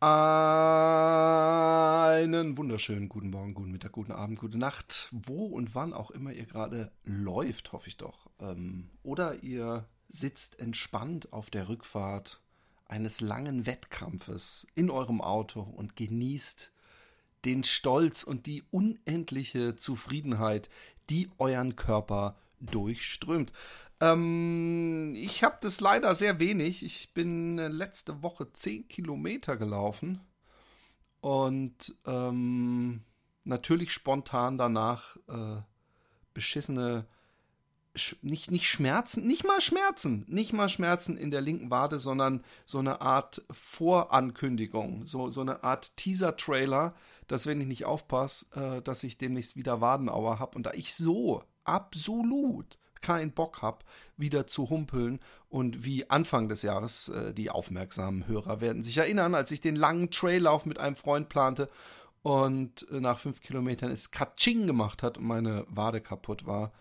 Einen wunderschönen guten Morgen, guten Mittag, guten Abend, gute Nacht, wo und wann auch immer ihr gerade läuft, hoffe ich doch. Ähm, oder ihr sitzt entspannt auf der Rückfahrt eines langen Wettkampfes in eurem Auto und genießt den Stolz und die unendliche Zufriedenheit, die euren Körper durchströmt. Ähm, ich habe das leider sehr wenig. Ich bin äh, letzte Woche 10 Kilometer gelaufen und ähm, natürlich spontan danach äh, beschissene, sch nicht, nicht Schmerzen, nicht mal Schmerzen, nicht mal Schmerzen in der linken Wade, sondern so eine Art Vorankündigung, so, so eine Art Teaser-Trailer, dass wenn ich nicht aufpasse, äh, dass ich demnächst wieder Wadenauer habe. Und da ich so absolut keinen Bock habe, wieder zu humpeln. Und wie Anfang des Jahres, äh, die aufmerksamen Hörer werden sich erinnern, als ich den langen Traillauf mit einem Freund plante und äh, nach fünf Kilometern es Katsching gemacht hat und meine Wade kaputt war.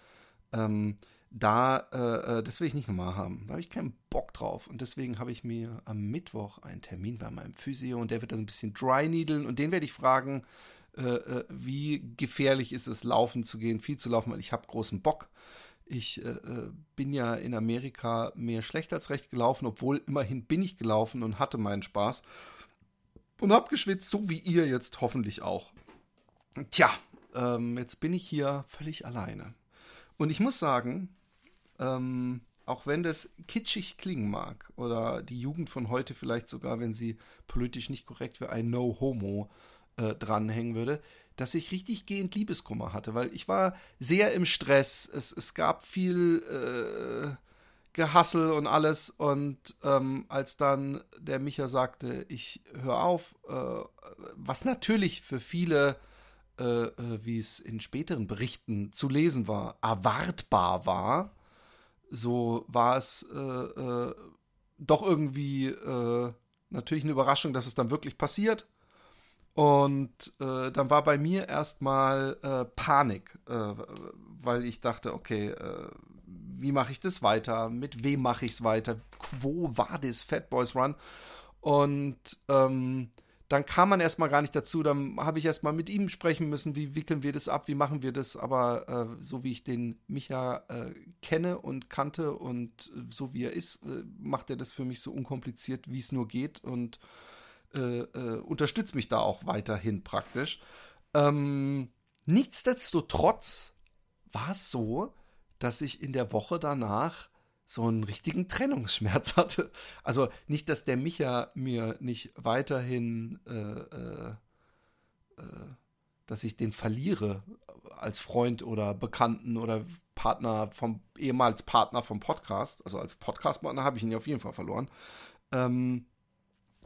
Ähm, da, äh, äh das will ich nicht nochmal haben. Da habe ich keinen Bock drauf. Und deswegen habe ich mir am Mittwoch einen Termin bei meinem Physio und der wird das ein bisschen dry needlen und den werde ich fragen, äh, äh, wie gefährlich ist es, laufen zu gehen, viel zu laufen, weil ich habe großen Bock. Ich äh, äh, bin ja in Amerika mehr schlecht als recht gelaufen, obwohl immerhin bin ich gelaufen und hatte meinen Spaß. Und hab geschwitzt, so wie ihr jetzt hoffentlich auch. Tja, ähm, jetzt bin ich hier völlig alleine. Und ich muss sagen, ähm, auch wenn das kitschig klingen mag oder die Jugend von heute vielleicht sogar, wenn sie politisch nicht korrekt wäre, ein No-Homo äh, dranhängen würde, dass ich richtig gehend Liebeskummer hatte, weil ich war sehr im Stress. Es, es gab viel äh, Gehassel und alles. Und ähm, als dann der Micha sagte, ich höre auf, äh, was natürlich für viele, äh, äh, wie es in späteren Berichten zu lesen war, erwartbar war, so war es äh, äh, doch irgendwie natürlich eine Überraschung, dass es dann wirklich passiert. Und äh, dann war bei mir erstmal äh, Panik, äh, weil ich dachte, okay, äh, wie mache ich das weiter? Mit wem mache ich es weiter? Wo war das Fat Boys Run? Und ähm, dann kam man erstmal gar nicht dazu. Dann habe ich erstmal mit ihm sprechen müssen, wie wickeln wir das ab, wie machen wir das. Aber äh, so wie ich den Micha äh, kenne und kannte und so wie er ist, macht er das für mich so unkompliziert, wie es nur geht. Und äh, äh, unterstützt mich da auch weiterhin praktisch. Ähm, nichtsdestotrotz war es so, dass ich in der Woche danach so einen richtigen Trennungsschmerz hatte. Also nicht, dass der Micha mir nicht weiterhin, äh, äh, äh, dass ich den verliere als Freund oder Bekannten oder Partner vom ehemals Partner vom Podcast. Also als Podcast-Partner habe ich ihn ja auf jeden Fall verloren. Ähm,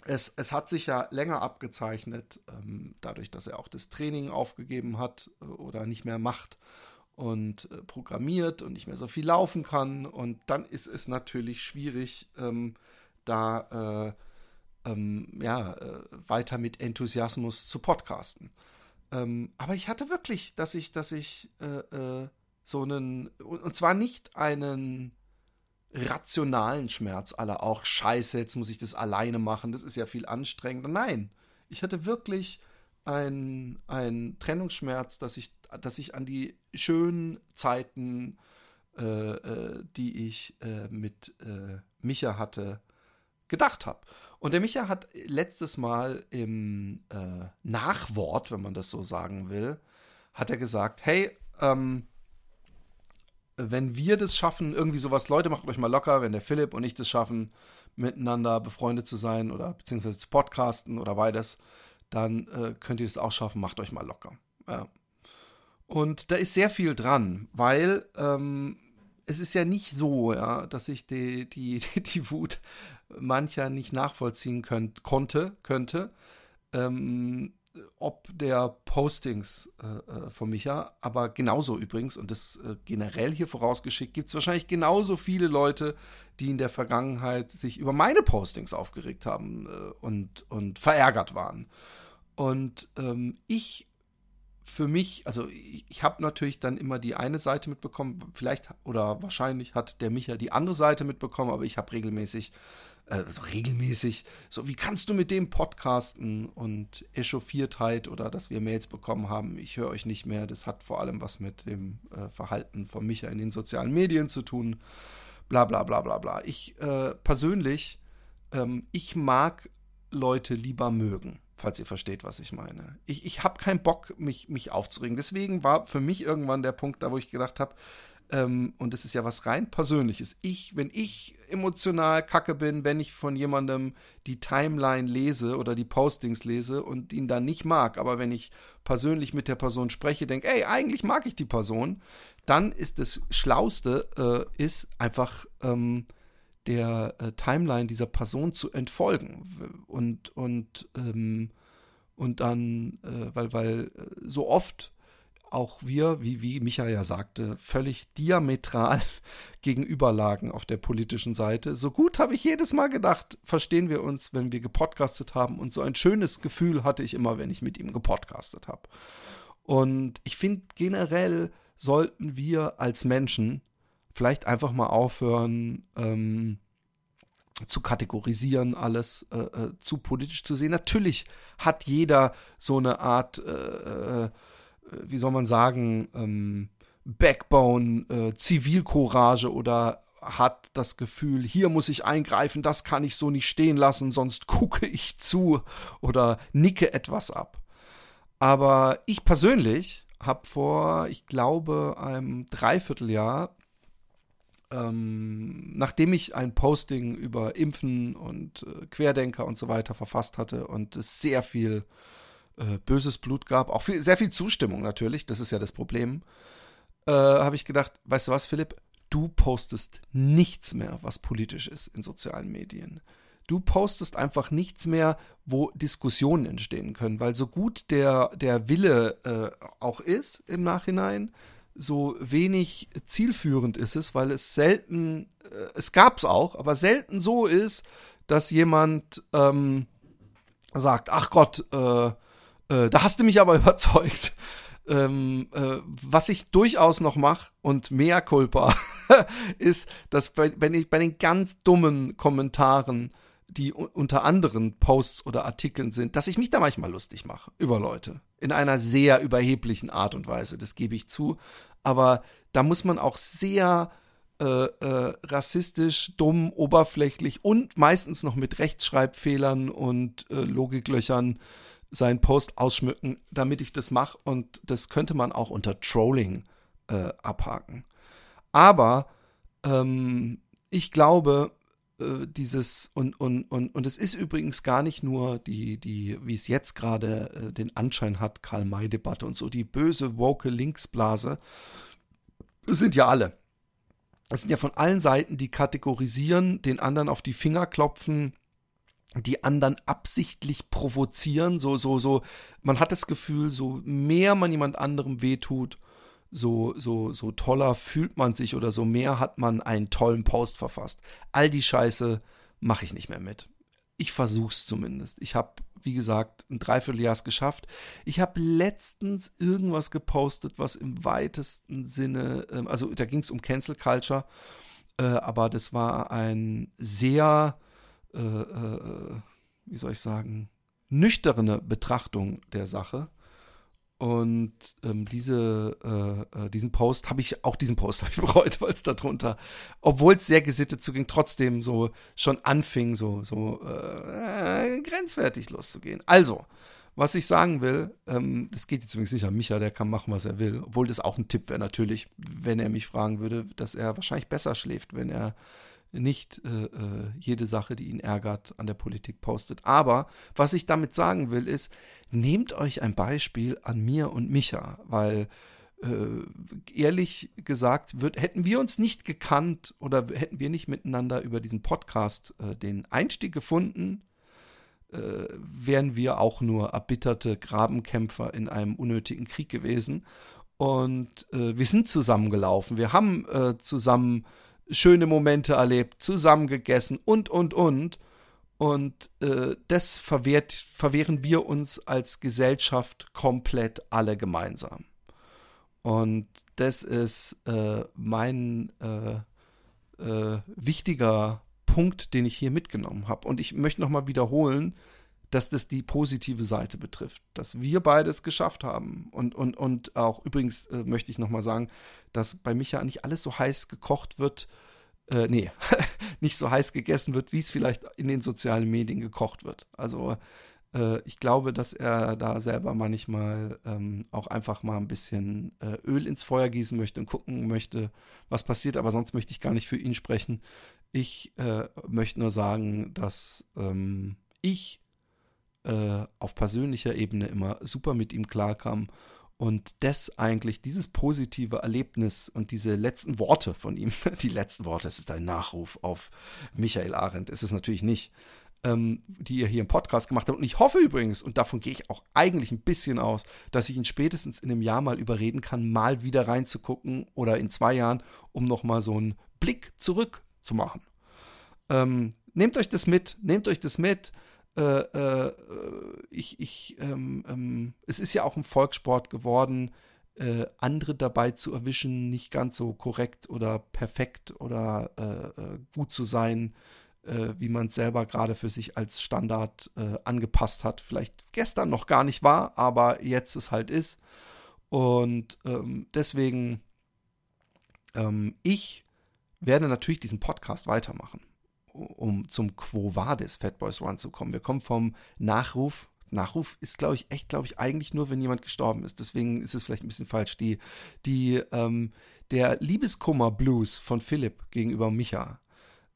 es, es hat sich ja länger abgezeichnet, ähm, dadurch, dass er auch das Training aufgegeben hat äh, oder nicht mehr macht und äh, programmiert und nicht mehr so viel laufen kann. Und dann ist es natürlich schwierig, ähm, da äh, ähm, ja, äh, weiter mit Enthusiasmus zu podcasten. Ähm, aber ich hatte wirklich, dass ich, dass ich äh, äh, so einen, und zwar nicht einen rationalen Schmerz aller auch scheiße, jetzt muss ich das alleine machen, das ist ja viel anstrengender. Nein, ich hatte wirklich einen Trennungsschmerz, dass ich, dass ich an die schönen Zeiten, äh, äh, die ich äh, mit äh, Micha hatte, gedacht habe. Und der Micha hat letztes Mal im äh, Nachwort, wenn man das so sagen will, hat er gesagt, hey, ähm, wenn wir das schaffen, irgendwie sowas, Leute, macht euch mal locker, wenn der Philipp und ich das schaffen, miteinander befreundet zu sein oder beziehungsweise zu podcasten oder beides, dann äh, könnt ihr das auch schaffen, macht euch mal locker. Ja. Und da ist sehr viel dran, weil ähm, es ist ja nicht so, ja, dass ich die, die, die Wut mancher nicht nachvollziehen könnt, konnte, könnte. Ähm, ob der Postings äh, äh, von Micha, aber genauso übrigens, und das äh, generell hier vorausgeschickt, gibt es wahrscheinlich genauso viele Leute, die in der Vergangenheit sich über meine Postings aufgeregt haben äh, und, und verärgert waren. Und ähm, ich für mich, also ich, ich habe natürlich dann immer die eine Seite mitbekommen, vielleicht oder wahrscheinlich hat der Micha die andere Seite mitbekommen, aber ich habe regelmäßig also regelmäßig, so wie kannst du mit dem podcasten und Echauffiertheit oder dass wir Mails bekommen haben, ich höre euch nicht mehr, das hat vor allem was mit dem äh, Verhalten von Micha in den sozialen Medien zu tun, bla bla bla bla bla. Ich äh, persönlich, ähm, ich mag Leute lieber mögen falls ihr versteht, was ich meine. Ich, ich habe keinen Bock, mich, mich aufzuregen. Deswegen war für mich irgendwann der Punkt da, wo ich gedacht habe, ähm, und das ist ja was rein Persönliches. Ich, wenn ich emotional kacke bin, wenn ich von jemandem die Timeline lese oder die Postings lese und ihn dann nicht mag, aber wenn ich persönlich mit der Person spreche, denke, ey, eigentlich mag ich die Person, dann ist das Schlauste, äh, ist einfach ähm, der äh, Timeline dieser Person zu entfolgen. Und, und, ähm, und dann, äh, weil, weil äh, so oft auch wir, wie, wie Micha ja sagte, völlig diametral gegenüberlagen auf der politischen Seite. So gut habe ich jedes Mal gedacht, verstehen wir uns, wenn wir gepodcastet haben. Und so ein schönes Gefühl hatte ich immer, wenn ich mit ihm gepodcastet habe. Und ich finde generell sollten wir als Menschen vielleicht einfach mal aufhören, ähm, zu kategorisieren, alles äh, äh, zu politisch zu sehen. Natürlich hat jeder so eine Art äh, äh wie soll man sagen, ähm, Backbone, äh, Zivilcourage oder hat das Gefühl, hier muss ich eingreifen, das kann ich so nicht stehen lassen, sonst gucke ich zu oder nicke etwas ab. Aber ich persönlich habe vor, ich glaube, einem Dreivierteljahr, ähm, nachdem ich ein Posting über Impfen und äh, Querdenker und so weiter verfasst hatte und es sehr viel äh, böses Blut gab, auch viel, sehr viel Zustimmung natürlich, das ist ja das Problem, äh, habe ich gedacht, weißt du was, Philipp, du postest nichts mehr, was politisch ist in sozialen Medien. Du postest einfach nichts mehr, wo Diskussionen entstehen können, weil so gut der, der Wille äh, auch ist im Nachhinein, so wenig zielführend ist es, weil es selten, äh, es gab es auch, aber selten so ist, dass jemand ähm, sagt, ach Gott, äh, äh, da hast du mich aber überzeugt. Ähm, äh, was ich durchaus noch mache und mehr Culpa ist, dass bei, wenn ich bei den ganz dummen Kommentaren, die unter anderen Posts oder Artikeln sind, dass ich mich da manchmal lustig mache über Leute. In einer sehr überheblichen Art und Weise, das gebe ich zu. Aber da muss man auch sehr äh, äh, rassistisch, dumm, oberflächlich und meistens noch mit Rechtschreibfehlern und äh, Logiklöchern seinen Post ausschmücken, damit ich das mache. Und das könnte man auch unter Trolling äh, abhaken. Aber ähm, ich glaube, äh, dieses und, und, und, und es ist übrigens gar nicht nur die, die, wie es jetzt gerade äh, den Anschein hat, Karl-May-Debatte und so, die böse woke Linksblase, sind ja alle. Es sind ja von allen Seiten, die kategorisieren, den anderen auf die Finger klopfen, die anderen absichtlich provozieren, so, so, so, man hat das Gefühl, so mehr man jemand anderem wehtut, so, so, so toller fühlt man sich oder so mehr hat man einen tollen Post verfasst. All die Scheiße mache ich nicht mehr mit. Ich versuch's zumindest. Ich habe, wie gesagt, ein Dreivierteljahr geschafft. Ich habe letztens irgendwas gepostet, was im weitesten Sinne, ähm, also da ging es um Cancel Culture, äh, aber das war ein sehr äh, äh, wie soll ich sagen, nüchterne Betrachtung der Sache. Und ähm, diese, äh, äh diesen Post habe ich, auch diesen Post habe ich bereut, weil es darunter, obwohl es sehr gesittet zuging, trotzdem so schon anfing, so, so äh, grenzwertig loszugehen. Also, was ich sagen will, ähm, das geht jetzt übrigens nicht an Micha, der kann machen, was er will. Obwohl das auch ein Tipp wäre natürlich, wenn er mich fragen würde, dass er wahrscheinlich besser schläft, wenn er nicht äh, äh, jede Sache, die ihn ärgert, an der Politik postet. Aber was ich damit sagen will, ist, nehmt euch ein Beispiel an mir und Micha, weil äh, ehrlich gesagt, wird, hätten wir uns nicht gekannt oder hätten wir nicht miteinander über diesen Podcast äh, den Einstieg gefunden, äh, wären wir auch nur erbitterte Grabenkämpfer in einem unnötigen Krieg gewesen. Und äh, wir sind zusammengelaufen, wir haben zusammen schöne Momente erlebt, zusammen gegessen und, und, und. Und äh, das verwehrt, verwehren wir uns als Gesellschaft komplett alle gemeinsam. Und das ist äh, mein äh, äh wichtiger Punkt, den ich hier mitgenommen habe. Und ich möchte nochmal wiederholen, dass das die positive Seite betrifft, dass wir beides geschafft haben. Und, und, und auch übrigens äh, möchte ich nochmal sagen, dass bei Micha nicht alles so heiß gekocht wird, äh, nee, nicht so heiß gegessen wird, wie es vielleicht in den sozialen Medien gekocht wird. Also äh, ich glaube, dass er da selber manchmal ähm, auch einfach mal ein bisschen äh, Öl ins Feuer gießen möchte und gucken möchte, was passiert. Aber sonst möchte ich gar nicht für ihn sprechen. Ich äh, möchte nur sagen, dass ähm, ich äh, auf persönlicher Ebene immer super mit ihm klarkam. Und das eigentlich, dieses positive Erlebnis und diese letzten Worte von ihm, die letzten Worte, es ist ein Nachruf auf Michael Arendt, ist es natürlich nicht, ähm, die ihr hier im Podcast gemacht habt. Und ich hoffe übrigens, und davon gehe ich auch eigentlich ein bisschen aus, dass ich ihn spätestens in einem Jahr mal überreden kann, mal wieder reinzugucken oder in zwei Jahren, um nochmal so einen Blick zurück zu machen. Ähm, nehmt euch das mit, nehmt euch das mit äh, äh, ich, ich, ähm, ähm, es ist ja auch ein Volkssport geworden, äh, andere dabei zu erwischen, nicht ganz so korrekt oder perfekt oder äh, äh, gut zu sein, wie man es selber gerade für sich als Standard angepasst hat. Vielleicht gestern noch gar nicht war, aber jetzt es halt ist. Und ähm, deswegen, ähm, ich werde natürlich diesen Podcast weitermachen um zum Quo Vadis Fat Boys Run zu kommen. Wir kommen vom Nachruf. Nachruf ist, glaube ich, echt, glaube ich, eigentlich nur, wenn jemand gestorben ist. Deswegen ist es vielleicht ein bisschen falsch. Die, die, ähm, der Liebeskummer-Blues von Philipp gegenüber Micha,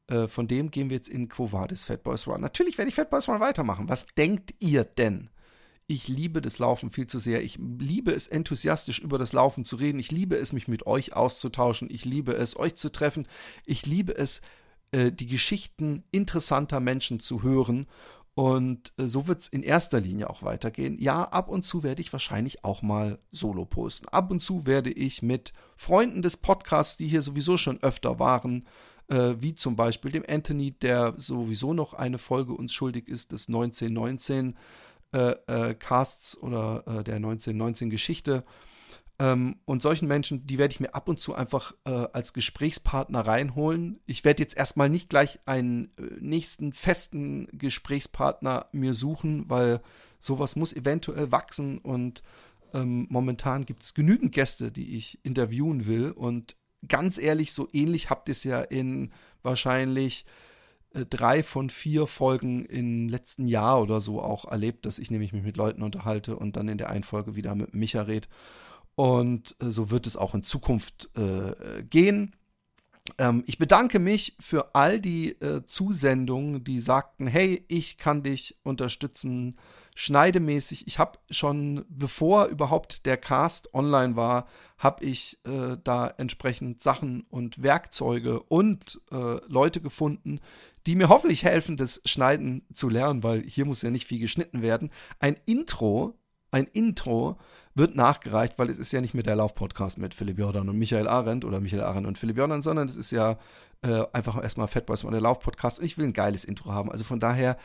äh, von dem gehen wir jetzt in Quo Vadis Fat Boys Run. Natürlich werde ich Fat Boys Run weitermachen. Was denkt ihr denn? Ich liebe das Laufen viel zu sehr. Ich liebe es, enthusiastisch über das Laufen zu reden. Ich liebe es, mich mit euch auszutauschen. Ich liebe es, euch zu treffen. Ich liebe es, äh, die Geschichten interessanter Menschen zu hören. Und äh, so wird es in erster Linie auch weitergehen. Ja, ab und zu werde ich wahrscheinlich auch mal Solo posten. Ab und zu werde ich mit Freunden des Podcasts, die hier sowieso schon öfter waren, äh, wie zum Beispiel dem Anthony, der sowieso noch eine Folge uns schuldig ist, des 1919 äh, äh, Casts oder äh, der 1919 Geschichte, ähm, und solchen Menschen, die werde ich mir ab und zu einfach äh, als Gesprächspartner reinholen. Ich werde jetzt erstmal nicht gleich einen äh, nächsten festen Gesprächspartner mir suchen, weil sowas muss eventuell wachsen und ähm, momentan gibt es genügend Gäste, die ich interviewen will. Und ganz ehrlich, so ähnlich habt ihr es ja in wahrscheinlich äh, drei von vier Folgen im letzten Jahr oder so auch erlebt, dass ich nämlich mich mit Leuten unterhalte und dann in der einen Folge wieder mit Micha rede. Und äh, so wird es auch in Zukunft äh, gehen. Ähm, ich bedanke mich für all die äh, Zusendungen, die sagten, hey, ich kann dich unterstützen, schneidemäßig. Ich habe schon, bevor überhaupt der Cast online war, habe ich äh, da entsprechend Sachen und Werkzeuge und äh, Leute gefunden, die mir hoffentlich helfen, das Schneiden zu lernen, weil hier muss ja nicht viel geschnitten werden. Ein Intro, ein Intro wird nachgereicht, weil es ist ja nicht mehr der Lauf-Podcast mit Philipp Jordan und Michael Arendt oder Michael Arendt und Philipp Jordan, sondern es ist ja äh, einfach erstmal Fatboys und der Lauf-Podcast. Und ich will ein geiles Intro haben. Also von daher,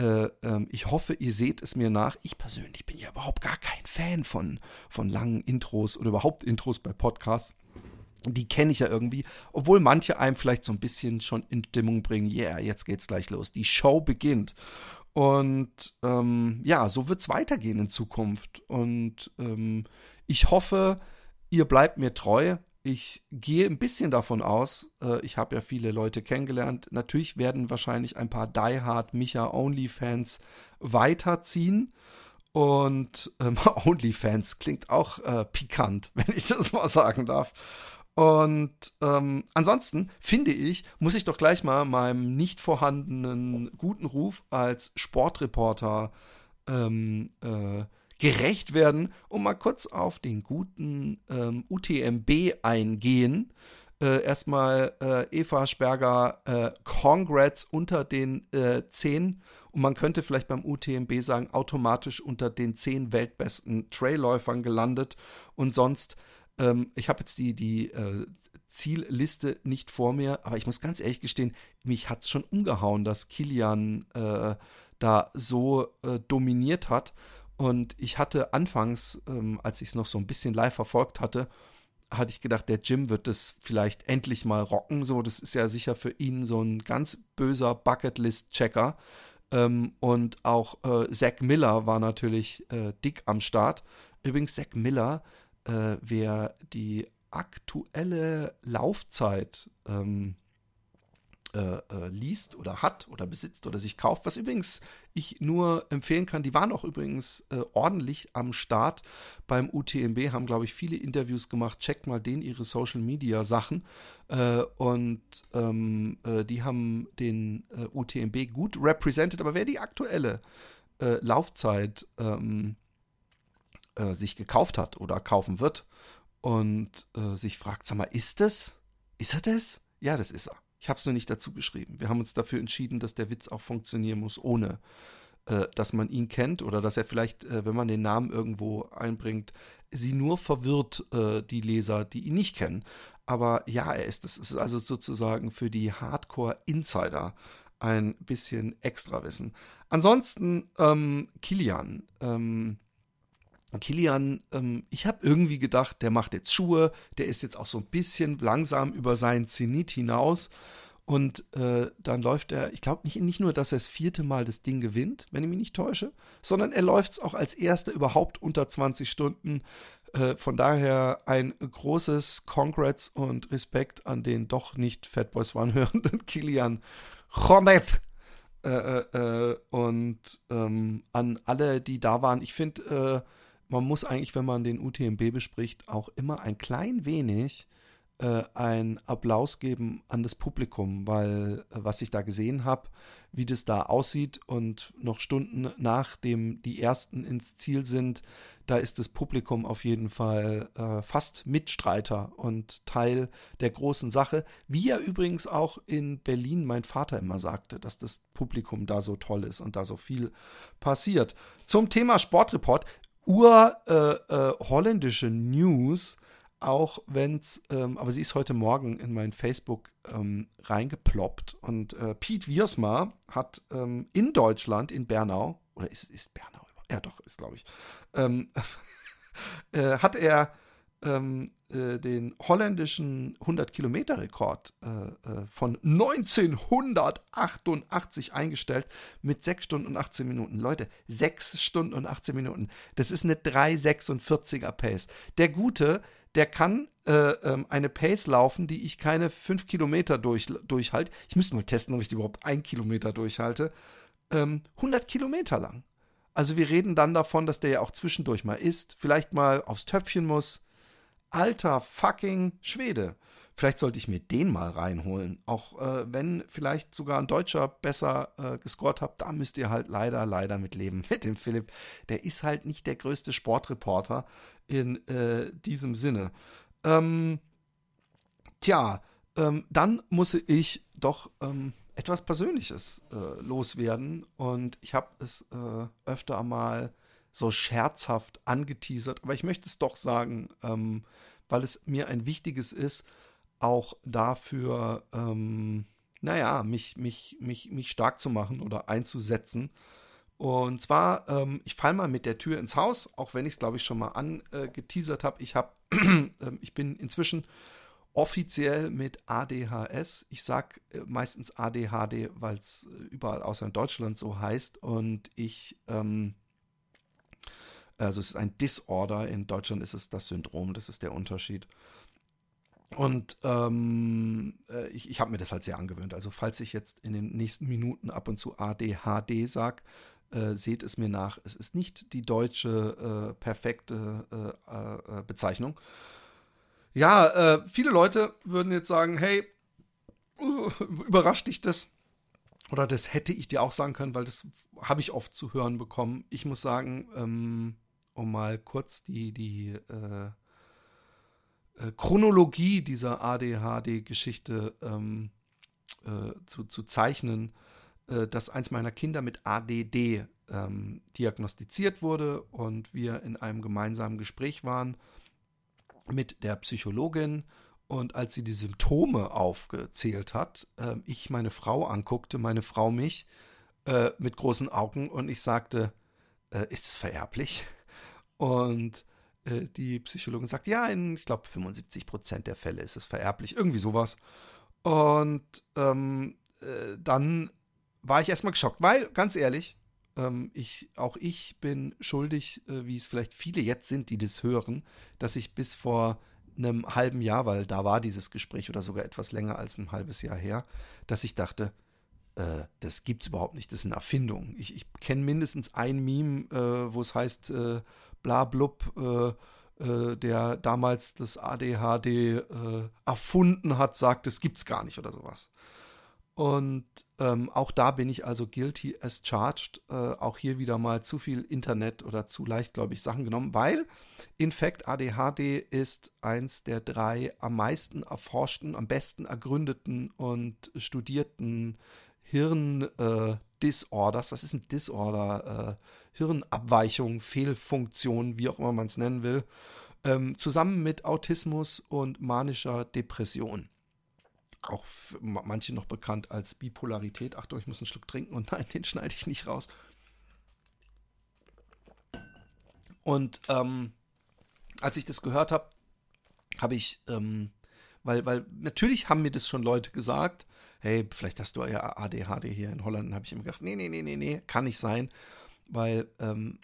äh, äh, ich hoffe, ihr seht es mir nach. Ich persönlich bin ja überhaupt gar kein Fan von, von langen Intros oder überhaupt Intros bei Podcasts. Die kenne ich ja irgendwie, obwohl manche einem vielleicht so ein bisschen schon in Stimmung bringen. Yeah, jetzt geht's gleich los. Die Show beginnt. Und ähm, ja, so wird es weitergehen in Zukunft. Und ähm, ich hoffe, ihr bleibt mir treu. Ich gehe ein bisschen davon aus, äh, ich habe ja viele Leute kennengelernt. Natürlich werden wahrscheinlich ein paar Die Hard Micha Only-Fans weiterziehen. Und ähm, Onlyfans klingt auch äh, pikant, wenn ich das mal sagen darf. Und ähm, ansonsten finde ich, muss ich doch gleich mal meinem nicht vorhandenen guten Ruf als Sportreporter ähm, äh, gerecht werden und mal kurz auf den guten ähm, UTMB eingehen. Äh, erstmal äh, Eva Sperger, äh, Congrats unter den äh, 10 und man könnte vielleicht beim UTMB sagen, automatisch unter den 10 weltbesten Trailläufern gelandet und sonst ähm, ich habe jetzt die, die äh, Zielliste nicht vor mir, aber ich muss ganz ehrlich gestehen, mich hat es schon umgehauen, dass Kilian äh, da so äh, dominiert hat. Und ich hatte anfangs, ähm, als ich es noch so ein bisschen live verfolgt hatte, hatte ich gedacht, der Jim wird das vielleicht endlich mal rocken. So, das ist ja sicher für ihn so ein ganz böser Bucketlist-Checker. Ähm, und auch äh, Zack Miller war natürlich äh, dick am Start. Übrigens, Zack Miller, äh, wer die aktuelle Laufzeit ähm, äh, äh, liest oder hat oder besitzt oder sich kauft, was übrigens ich nur empfehlen kann. Die waren auch übrigens äh, ordentlich am Start beim UTMB, haben, glaube ich, viele Interviews gemacht. Checkt mal den ihre Social Media Sachen. Äh, und ähm, äh, die haben den äh, UTMB gut represented. Aber wer die aktuelle Laufzeit ähm, sich gekauft hat oder kaufen wird und sich fragt, sag mal, ist das? Ist er das? Ja, das ist er. Ich habe es nur nicht dazu geschrieben. Wir haben uns dafür entschieden, dass der Witz auch funktionieren muss, ohne äh, dass man ihn kennt oder dass er vielleicht, äh, wenn man den Namen irgendwo einbringt, sie nur verwirrt, äh, die Leser, die ihn nicht kennen. Aber ja, er ist es. Es ist also sozusagen für die Hardcore-Insider ein bisschen Extrawissen. Ansonsten, ähm, Kilian. Ähm, Kilian, ähm, ich habe irgendwie gedacht, der macht jetzt Schuhe, der ist jetzt auch so ein bisschen langsam über seinen Zenit hinaus. Und äh, dann läuft er, ich glaube nicht, nicht nur, dass er das vierte Mal das Ding gewinnt, wenn ich mich nicht täusche, sondern er läuft es auch als erster überhaupt unter 20 Stunden. Äh, von daher ein großes Congrats und Respekt an den doch nicht Fatboys One hörenden Kilian Hornet. Äh, äh, äh, und ähm, an alle, die da waren. Ich finde, äh, man muss eigentlich, wenn man den UTMB bespricht, auch immer ein klein wenig äh, ein Applaus geben an das Publikum, weil äh, was ich da gesehen habe, wie das da aussieht und noch Stunden nachdem die ersten ins Ziel sind, da ist das Publikum auf jeden Fall äh, fast Mitstreiter und Teil der großen Sache. Wie ja übrigens auch in Berlin mein Vater immer sagte, dass das Publikum da so toll ist und da so viel passiert. Zum Thema Sportreport ur-holländische äh, äh, News, auch wenn es, ähm, aber sie ist heute Morgen in mein Facebook ähm, reingeploppt. Und äh, Piet Wiersma hat ähm, in Deutschland, in Bernau, oder ist, ist Bernau? Ja, doch, ist, glaube ich, ähm, äh, hat er ähm, äh, den holländischen 100-Kilometer-Rekord äh, äh, von 1988 eingestellt mit 6 Stunden und 18 Minuten. Leute, 6 Stunden und 18 Minuten. Das ist eine 3,46er Pace. Der Gute, der kann äh, ähm, eine Pace laufen, die ich keine 5 Kilometer durch, durchhalte. Ich müsste mal testen, ob ich die überhaupt 1 Kilometer durchhalte. Ähm, 100 Kilometer lang. Also wir reden dann davon, dass der ja auch zwischendurch mal isst, vielleicht mal aufs Töpfchen muss, alter fucking Schwede. Vielleicht sollte ich mir den mal reinholen. Auch äh, wenn vielleicht sogar ein Deutscher besser äh, gescored hat, da müsst ihr halt leider, leider mit leben. Mit dem Philipp. Der ist halt nicht der größte Sportreporter in äh, diesem Sinne. Ähm, tja, ähm, dann muss ich doch ähm, etwas Persönliches äh, loswerden. Und ich habe es äh, öfter mal so scherzhaft angeteasert, aber ich möchte es doch sagen, ähm, weil es mir ein wichtiges ist, auch dafür, ähm, naja, mich, mich, mich, mich stark zu machen oder einzusetzen. Und zwar, ähm, ich falle mal mit der Tür ins Haus, auch wenn ich es, glaube ich, schon mal angeteasert habe. Ich habe, äh, ich bin inzwischen offiziell mit ADHS. Ich sage äh, meistens ADHD, weil es äh, überall außer in Deutschland so heißt. Und ich ähm, also es ist ein Disorder. In Deutschland ist es das Syndrom, das ist der Unterschied. Und ähm, äh, ich, ich habe mir das halt sehr angewöhnt. Also falls ich jetzt in den nächsten Minuten ab und zu ADHD sage, äh, seht es mir nach. Es ist nicht die deutsche äh, perfekte äh, äh, Bezeichnung. Ja, äh, viele Leute würden jetzt sagen, hey, überrascht dich das? Oder das hätte ich dir auch sagen können, weil das habe ich oft zu hören bekommen. Ich muss sagen, ähm, um mal kurz die, die äh, äh, Chronologie dieser ADHD-Geschichte ähm, äh, zu, zu zeichnen, äh, dass eins meiner Kinder mit ADD ähm, diagnostiziert wurde und wir in einem gemeinsamen Gespräch waren mit der Psychologin. Und als sie die Symptome aufgezählt hat, äh, ich meine Frau anguckte, meine Frau mich äh, mit großen Augen und ich sagte, ist es vererblich? Und äh, die Psychologin sagt, ja, in, ich glaube, 75 Prozent der Fälle ist es vererblich, irgendwie sowas. Und ähm, äh, dann war ich erstmal geschockt, weil, ganz ehrlich, ähm, ich, auch ich bin schuldig, äh, wie es vielleicht viele jetzt sind, die das hören, dass ich bis vor einem halben Jahr, weil da war dieses Gespräch oder sogar etwas länger als ein halbes Jahr her, dass ich dachte, äh, das gibt's überhaupt nicht, das ist eine Erfindung. Ich, ich kenne mindestens ein Meme, äh, wo es heißt, äh, bla blub, äh, äh, der damals das ADHD äh, erfunden hat, sagt, das gibt's gar nicht oder sowas. Und ähm, auch da bin ich also guilty as charged. Äh, auch hier wieder mal zu viel Internet oder zu leicht, glaube ich, Sachen genommen, weil in fact ADHD ist eins der drei am meisten erforschten, am besten ergründeten und studierten Hirn-Disorders. Äh, Was ist ein Disorder? Äh, Hirnabweichung, Fehlfunktion, wie auch immer man es nennen will. Ähm, zusammen mit Autismus und manischer Depression auch für manche noch bekannt als Bipolarität. Achtung, ich muss einen Schluck trinken und nein, den schneide ich nicht raus. Und ähm, als ich das gehört habe, habe ich, ähm, weil, weil natürlich haben mir das schon Leute gesagt, hey, vielleicht hast du ja ADHD hier in Holland. Habe ich immer gedacht, nee, nee, nee, nee, nee, kann nicht sein, weil ähm,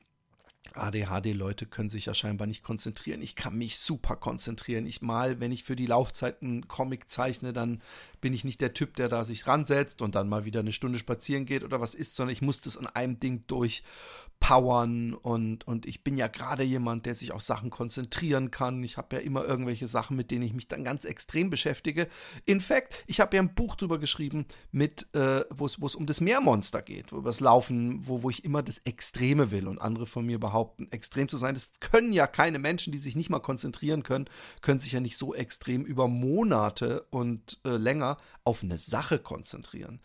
ADHD-Leute können sich ja scheinbar nicht konzentrieren. Ich kann mich super konzentrieren. Ich mal, wenn ich für die Laufzeit einen Comic zeichne, dann bin ich nicht der Typ, der da sich ransetzt und dann mal wieder eine Stunde spazieren geht oder was ist, sondern ich muss das an einem Ding durch powern und, und ich bin ja gerade jemand, der sich auf Sachen konzentrieren kann. Ich habe ja immer irgendwelche Sachen, mit denen ich mich dann ganz extrem beschäftige. In fact, ich habe ja ein Buch drüber geschrieben, mit, äh, wo es um das Meermonster geht, wo das Laufen, wo, wo ich immer das Extreme will und andere von mir behaupten, extrem zu sein. Das können ja keine Menschen, die sich nicht mal konzentrieren können, können sich ja nicht so extrem über Monate und äh, länger auf eine Sache konzentrieren.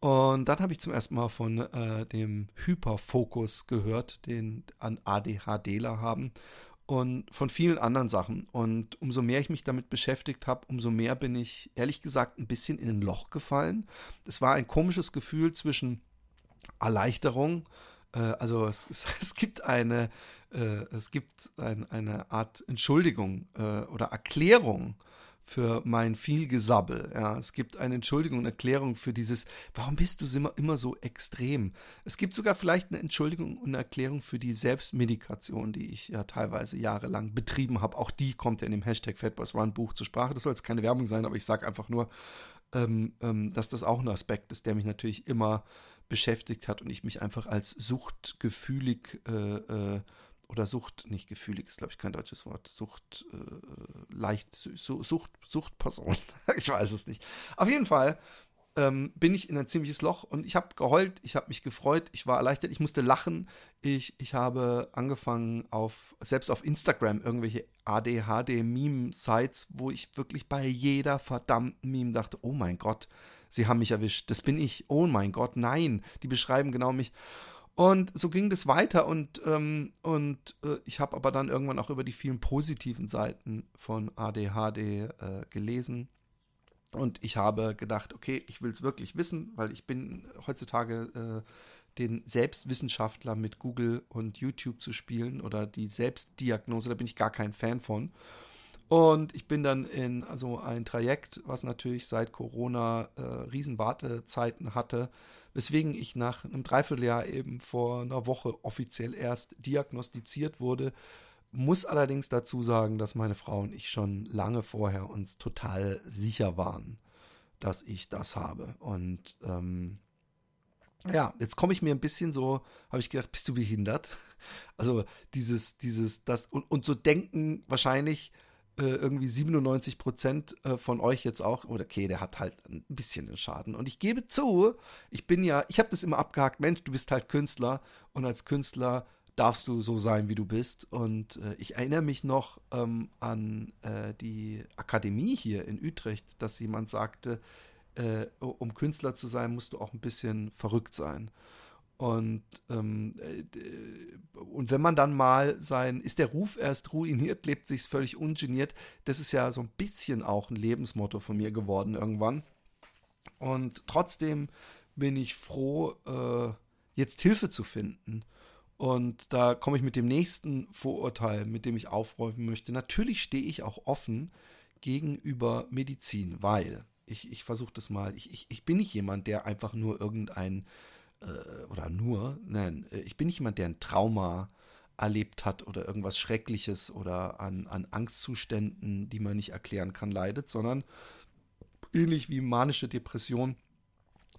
Und dann habe ich zum ersten Mal von äh, dem Hyperfokus gehört, den an ADHDler haben und von vielen anderen Sachen. Und umso mehr ich mich damit beschäftigt habe, umso mehr bin ich ehrlich gesagt ein bisschen in ein Loch gefallen. Es war ein komisches Gefühl zwischen Erleichterung, äh, also es, es, es, gibt eine, äh, es gibt ein, eine Art Entschuldigung äh, oder Erklärung für mein Vielgesabbel. Ja, es gibt eine Entschuldigung und Erklärung für dieses, warum bist du immer, immer so extrem? Es gibt sogar vielleicht eine Entschuldigung und Erklärung für die Selbstmedikation, die ich ja teilweise jahrelang betrieben habe. Auch die kommt ja in dem Hashtag Fatboys Run Buch zur Sprache. Das soll jetzt keine Werbung sein, aber ich sage einfach nur, ähm, ähm, dass das auch ein Aspekt ist, der mich natürlich immer beschäftigt hat und ich mich einfach als suchtgefühlig äh, äh, oder Sucht, nicht gefühlig ist, glaube ich, kein deutsches Wort. Sucht, äh, leicht, Su Sucht, Suchtperson. ich weiß es nicht. Auf jeden Fall ähm, bin ich in ein ziemliches Loch und ich habe geheult, ich habe mich gefreut, ich war erleichtert, ich musste lachen. Ich, ich habe angefangen auf, selbst auf Instagram, irgendwelche ADHD-Meme-Sites, wo ich wirklich bei jeder verdammten Meme dachte, oh mein Gott, sie haben mich erwischt, das bin ich, oh mein Gott, nein, die beschreiben genau mich. Und so ging das weiter und, ähm, und äh, ich habe aber dann irgendwann auch über die vielen positiven Seiten von ADHD äh, gelesen. Und ich habe gedacht, okay, ich will es wirklich wissen, weil ich bin heutzutage äh, den Selbstwissenschaftler mit Google und YouTube zu spielen oder die Selbstdiagnose, da bin ich gar kein Fan von. Und ich bin dann in also ein Trajekt, was natürlich seit Corona äh, Riesenwartezeiten hatte, weswegen ich nach einem Dreivierteljahr eben vor einer Woche offiziell erst diagnostiziert wurde. Muss allerdings dazu sagen, dass meine Frau und ich schon lange vorher uns total sicher waren, dass ich das habe. Und ähm, ja, jetzt komme ich mir ein bisschen so, habe ich gedacht, bist du behindert? Also dieses, dieses, das und, und so denken wahrscheinlich irgendwie 97 Prozent äh, von euch jetzt auch, oder okay, der hat halt ein bisschen den Schaden. Und ich gebe zu, ich bin ja, ich habe das immer abgehakt, Mensch, du bist halt Künstler und als Künstler darfst du so sein, wie du bist. Und äh, ich erinnere mich noch ähm, an äh, die Akademie hier in Utrecht, dass jemand sagte, äh, um Künstler zu sein, musst du auch ein bisschen verrückt sein. Und, ähm, äh, und wenn man dann mal sein, ist der Ruf erst ruiniert, lebt sich völlig ungeniert, das ist ja so ein bisschen auch ein Lebensmotto von mir geworden irgendwann. Und trotzdem bin ich froh, äh, jetzt Hilfe zu finden Und da komme ich mit dem nächsten Vorurteil, mit dem ich aufräumen möchte. Natürlich stehe ich auch offen gegenüber Medizin, weil ich, ich versuche das mal, ich, ich, ich bin nicht jemand, der einfach nur irgendein, äh, oder nur, nein, äh, ich bin nicht jemand, der ein Trauma erlebt hat oder irgendwas Schreckliches oder an, an Angstzuständen, die man nicht erklären kann, leidet, sondern ähnlich wie manische Depression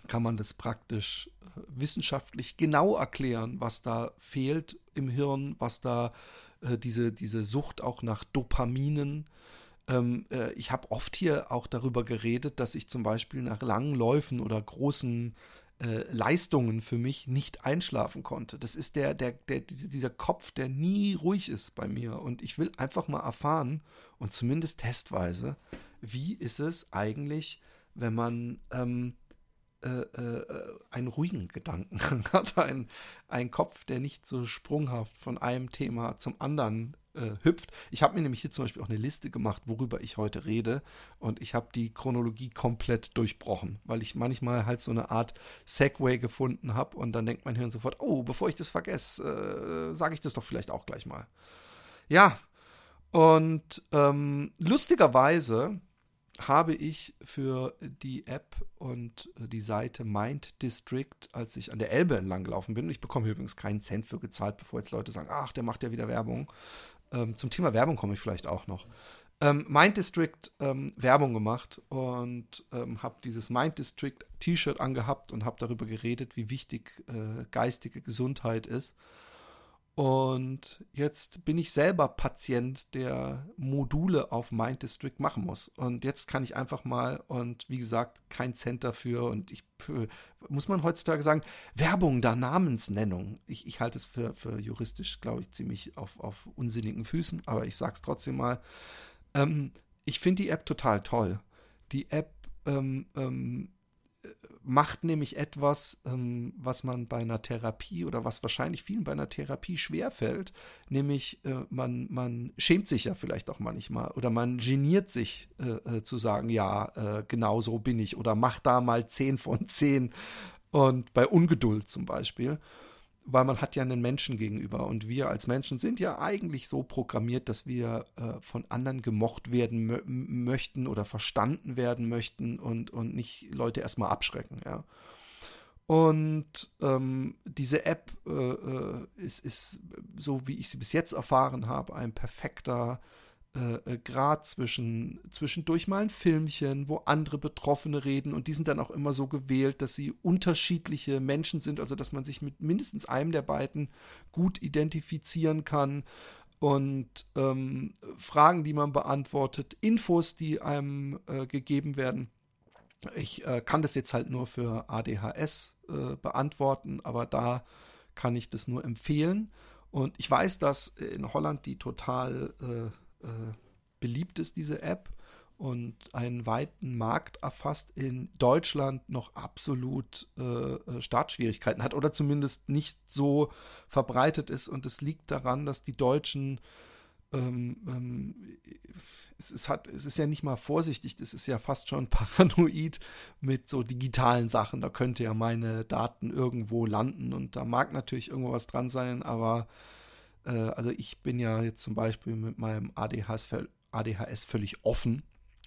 kann man das praktisch äh, wissenschaftlich genau erklären, was da fehlt im Hirn, was da äh, diese, diese Sucht auch nach Dopaminen. Ähm, äh, ich habe oft hier auch darüber geredet, dass ich zum Beispiel nach langen Läufen oder großen äh, Leistungen für mich nicht einschlafen konnte. Das ist der, der, der, dieser Kopf, der nie ruhig ist bei mir. Und ich will einfach mal erfahren und zumindest testweise, wie ist es eigentlich, wenn man ähm, äh, äh, einen ruhigen Gedanken hat, ein, ein Kopf, der nicht so sprunghaft von einem Thema zum anderen äh, hüpft. Ich habe mir nämlich hier zum Beispiel auch eine Liste gemacht, worüber ich heute rede. Und ich habe die Chronologie komplett durchbrochen, weil ich manchmal halt so eine Art Segway gefunden habe und dann denkt mein Hirn sofort, oh, bevor ich das vergesse, äh, sage ich das doch vielleicht auch gleich mal. Ja, und ähm, lustigerweise habe ich für die App und die Seite Mind District, als ich an der Elbe entlang gelaufen bin, ich bekomme übrigens keinen Cent für gezahlt, bevor jetzt Leute sagen, ach, der macht ja wieder Werbung, ähm, zum Thema Werbung komme ich vielleicht auch noch. Ähm, Mind District ähm, Werbung gemacht und ähm, habe dieses Mind District T-Shirt angehabt und habe darüber geredet, wie wichtig äh, geistige Gesundheit ist. Und jetzt bin ich selber Patient, der Module auf Mind District machen muss. Und jetzt kann ich einfach mal, und wie gesagt, kein Cent dafür. Und ich, muss man heutzutage sagen, Werbung da, Namensnennung. Ich, ich halte es für, für juristisch, glaube ich, ziemlich auf, auf unsinnigen Füßen, aber ich sage es trotzdem mal. Ähm, ich finde die App total toll. Die App ähm, ähm, macht nämlich etwas, ähm, was man bei einer Therapie oder was wahrscheinlich vielen bei einer Therapie schwerfällt, nämlich äh, man, man schämt sich ja vielleicht auch manchmal oder man geniert sich äh, äh, zu sagen, ja, äh, genau so bin ich oder mach da mal 10 von 10 und bei Ungeduld zum Beispiel weil man hat ja einen Menschen gegenüber und wir als Menschen sind ja eigentlich so programmiert, dass wir äh, von anderen gemocht werden möchten oder verstanden werden möchten und, und nicht Leute erstmal abschrecken, ja. Und ähm, diese App äh, äh ist, ist, so wie ich sie bis jetzt erfahren habe, ein perfekter äh, äh, Grad zwischen zwischendurch mal ein Filmchen, wo andere Betroffene reden und die sind dann auch immer so gewählt, dass sie unterschiedliche Menschen sind, also dass man sich mit mindestens einem der beiden gut identifizieren kann und ähm, Fragen, die man beantwortet, Infos, die einem äh, gegeben werden. Ich äh, kann das jetzt halt nur für ADHS äh, beantworten, aber da kann ich das nur empfehlen. Und ich weiß, dass in Holland die total beliebt ist, diese App, und einen weiten Markt erfasst, in Deutschland noch absolut äh, äh, Startschwierigkeiten hat oder zumindest nicht so verbreitet ist. Und es liegt daran, dass die Deutschen ähm, ähm, es, ist, hat, es ist ja nicht mal vorsichtig, es ist ja fast schon paranoid mit so digitalen Sachen. Da könnte ja meine Daten irgendwo landen und da mag natürlich irgendwo was dran sein, aber äh, also ich bin ja jetzt zum Beispiel mit meinem ADHS, ADHS völlig offen.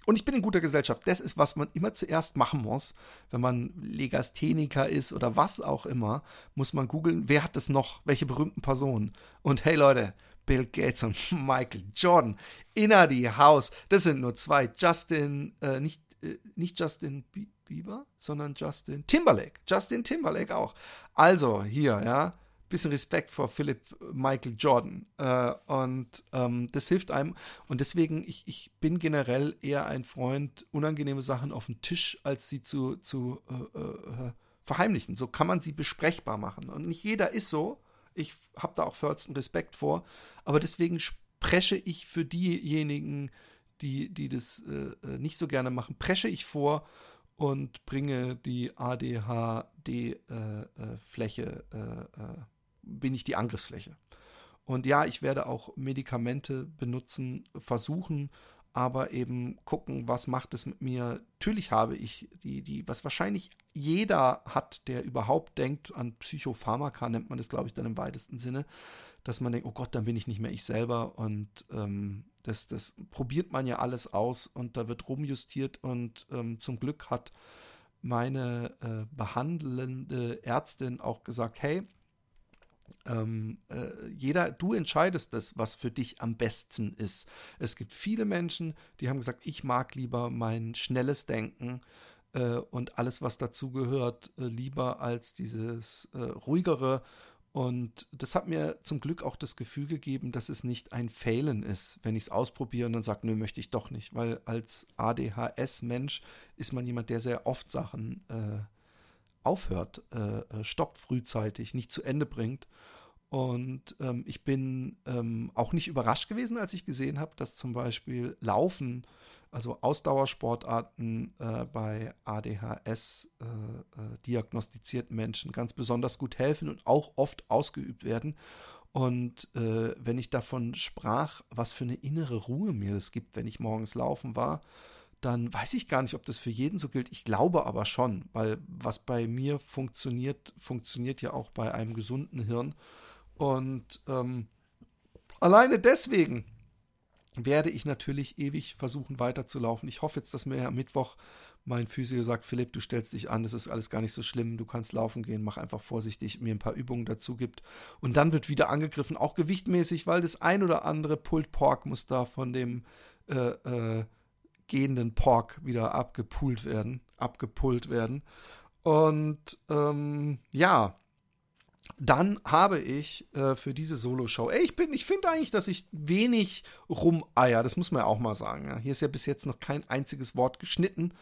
Und ich bin in guter Gesellschaft. Das ist, was man immer zuerst machen muss. Wenn man Legastheniker ist oder was auch immer, muss man googeln, wer hat das noch? Welche berühmten Personen? Und hey Leute, Bill Gates und Michael Jordan. Inner die House. Das sind nur zwei. Justin, äh, nicht, äh, nicht Justin Bieber, sondern Justin Timberlake. Justin Timberlake auch. Also hier, ja bisschen Respekt vor Philip Michael Jordan. Äh, und ähm, das hilft einem. Und deswegen, ich, ich bin generell eher ein Freund, unangenehme Sachen auf den Tisch, als sie zu, zu äh, äh, verheimlichen. So kann man sie besprechbar machen. Und nicht jeder ist so. Ich habe da auch vollsten Respekt vor. Aber deswegen spreche ich für diejenigen, die, die das äh, äh, nicht so gerne machen, presche ich vor und bringe die ADHD-Fläche äh, äh, bin ich die Angriffsfläche. Und ja, ich werde auch Medikamente benutzen, versuchen, aber eben gucken, was macht es mit mir. Natürlich habe ich die, die, was wahrscheinlich jeder hat, der überhaupt denkt, an Psychopharmaka nennt man das, glaube ich, dann im weitesten Sinne, dass man denkt, oh Gott, dann bin ich nicht mehr ich selber und ähm, das, das probiert man ja alles aus und da wird rumjustiert und ähm, zum Glück hat meine äh, behandelnde Ärztin auch gesagt, hey, ähm, äh, jeder, du entscheidest das, was für dich am besten ist. Es gibt viele Menschen, die haben gesagt, ich mag lieber mein schnelles Denken äh, und alles, was dazu gehört, äh, lieber als dieses äh, ruhigere. Und das hat mir zum Glück auch das Gefühl gegeben, dass es nicht ein Failen ist, wenn ich es ausprobiere und dann sage, nö, möchte ich doch nicht. Weil als ADHS-Mensch ist man jemand, der sehr oft Sachen äh, aufhört, äh, äh, stoppt frühzeitig, nicht zu Ende bringt. Und ähm, ich bin ähm, auch nicht überrascht gewesen, als ich gesehen habe, dass zum Beispiel Laufen, also Ausdauersportarten äh, bei ADHS äh, äh, diagnostizierten Menschen ganz besonders gut helfen und auch oft ausgeübt werden. Und äh, wenn ich davon sprach, was für eine innere Ruhe mir es gibt, wenn ich morgens laufen war, dann weiß ich gar nicht, ob das für jeden so gilt. Ich glaube aber schon, weil was bei mir funktioniert, funktioniert ja auch bei einem gesunden Hirn. Und ähm, alleine deswegen werde ich natürlich ewig versuchen weiterzulaufen. Ich hoffe jetzt, dass mir am Mittwoch mein Physio sagt, Philipp, du stellst dich an, das ist alles gar nicht so schlimm, du kannst laufen gehen, mach einfach vorsichtig, mir ein paar Übungen dazu gibt. Und dann wird wieder angegriffen, auch gewichtmäßig, weil das ein oder andere Pulled Pork muss da von dem äh, äh, gehenden Pork wieder abgepult werden, abgepult werden. Und ähm, ja, dann habe ich äh, für diese Solo-Show, ich bin, ich finde eigentlich, dass ich wenig rumeier, das muss man ja auch mal sagen. Ja. Hier ist ja bis jetzt noch kein einziges Wort geschnitten